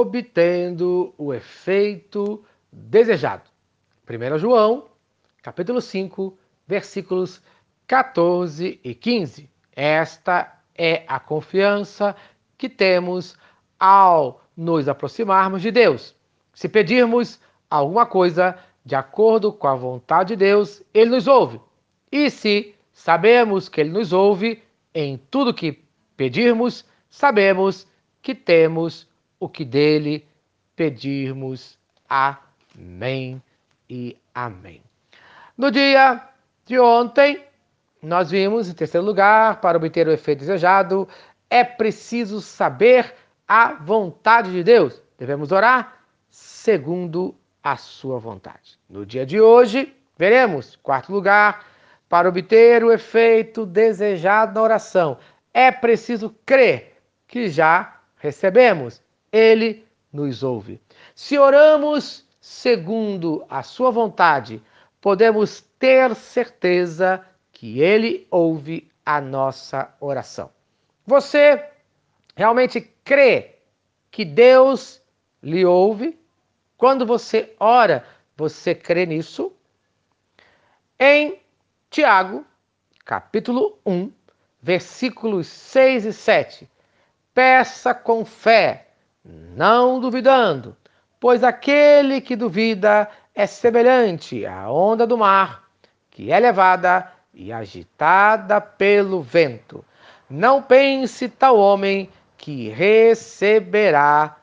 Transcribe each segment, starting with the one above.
obtendo o efeito desejado. 1 João, capítulo 5, versículos 14 e 15. Esta é a confiança que temos ao nos aproximarmos de Deus. Se pedirmos alguma coisa de acordo com a vontade de Deus, Ele nos ouve. E se sabemos que Ele nos ouve em tudo que pedirmos, sabemos que temos o que dele pedirmos. Amém e amém. No dia de ontem, nós vimos, em terceiro lugar, para obter o efeito desejado, é preciso saber a vontade de Deus. Devemos orar segundo a sua vontade. No dia de hoje, veremos, quarto lugar, para obter o efeito desejado na oração, é preciso crer que já recebemos. Ele nos ouve. Se oramos segundo a sua vontade, podemos ter certeza que ele ouve a nossa oração. Você realmente crê que Deus lhe ouve? Quando você ora, você crê nisso? Em Tiago, capítulo 1, versículos 6 e 7. Peça com fé, não duvidando, pois aquele que duvida é semelhante à onda do mar, que é levada e agitada pelo vento. Não pense tal homem que receberá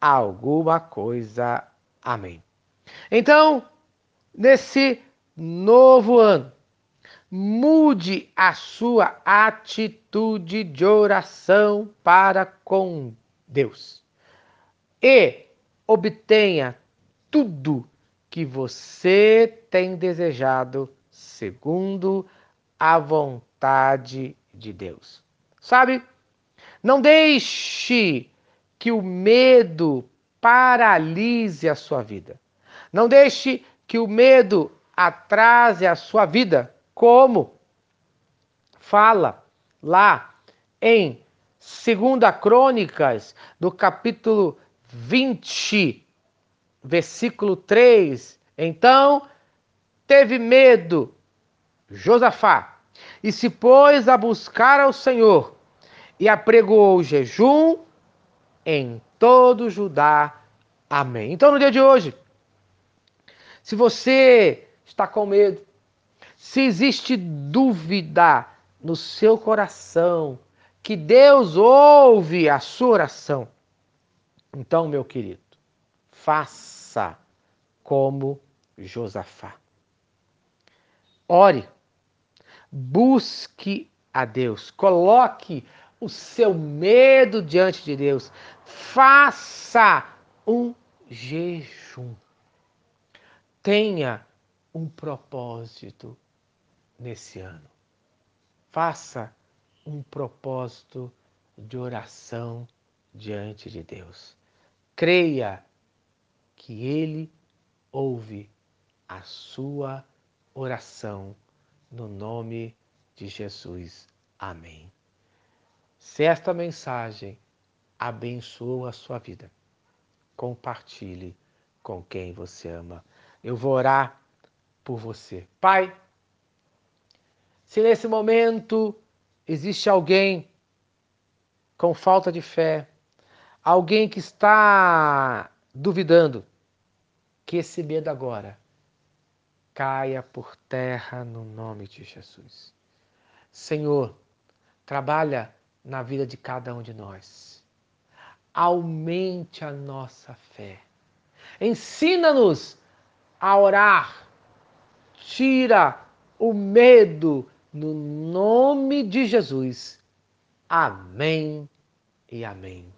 alguma coisa. Amém. Então, nesse novo ano, mude a sua atitude de oração para com Deus e obtenha tudo que você tem desejado segundo a vontade de Deus. Sabe? Não deixe que o medo paralise a sua vida. Não deixe que o medo atrase a sua vida como fala lá em 2 Crônicas, do capítulo 20, versículo 3. Então teve medo Josafá e se pôs a buscar ao Senhor e apregoou jejum em todo Judá. Amém. Então no dia de hoje, se você está com medo, se existe dúvida no seu coração que Deus ouve a sua oração, então, meu querido, faça como Josafá. Ore, busque a Deus, coloque o seu medo diante de Deus, faça um jejum. Tenha um propósito nesse ano. Faça um propósito de oração diante de Deus. Creia que Ele ouve a sua oração no nome de Jesus. Amém. Se esta mensagem abençoou a sua vida, compartilhe com quem você ama. Eu vou orar por você. Pai, se nesse momento existe alguém com falta de fé, alguém que está duvidando, que esse medo agora caia por terra no nome de Jesus. Senhor, trabalha na vida de cada um de nós. Aumente a nossa fé. Ensina-nos a orar. Tira o medo no nome de Jesus. Amém e amém.